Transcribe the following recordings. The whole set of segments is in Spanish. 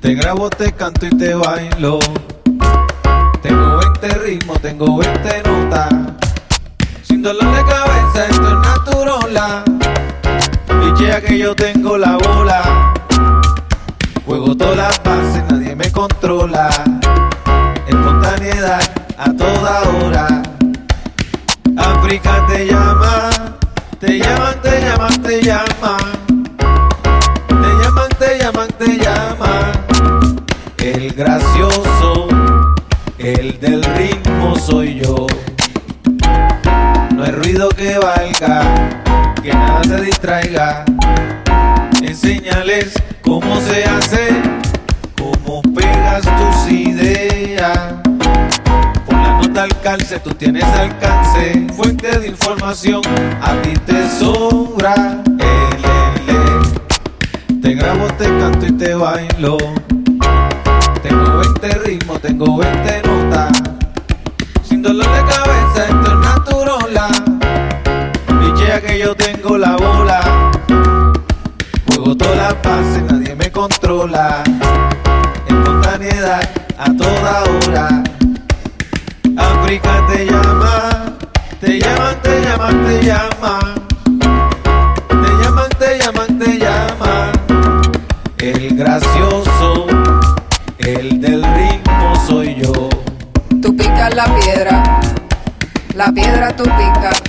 Te grabo, te canto y te bailo. Tengo 20 ritmos, tengo 20 notas. Sin dolor de cabeza, esto es naturola. Dichea que yo tengo la bola. Juego todas las bases, nadie me controla. Espontaneidad a toda hora. África te llama, te llaman, te llaman, te llaman. El del ritmo soy yo. No hay ruido que valga, que nada te distraiga. Enseñales cómo se hace, cómo pegas tus ideas. Con la nota al calce tú tienes alcance, fuente de información, a ti te sobra. El. Te grabo, te canto y te bailo. 20 ritmos, tengo 20 notas. Sin dolor de cabeza, esto es naturola. Dichea que yo tengo la bola. Juego todas las bases, nadie me controla. Espontaneidad a toda hora. África te llama, te llaman, te llaman, te llaman. La piedra, la piedra tú picas.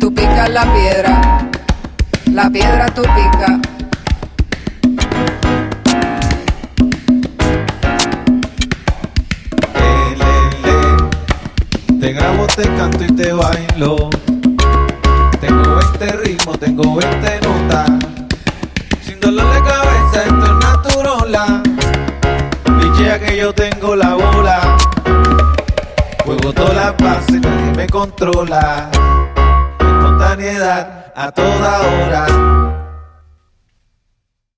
Tú picas la piedra, la piedra tú el. Te grabo, te canto y te bailo. Tengo 20 ritmos, tengo 20 Que yo tengo la bola. Juego todas las bases, nadie me controla. Espontaneidad a toda hora.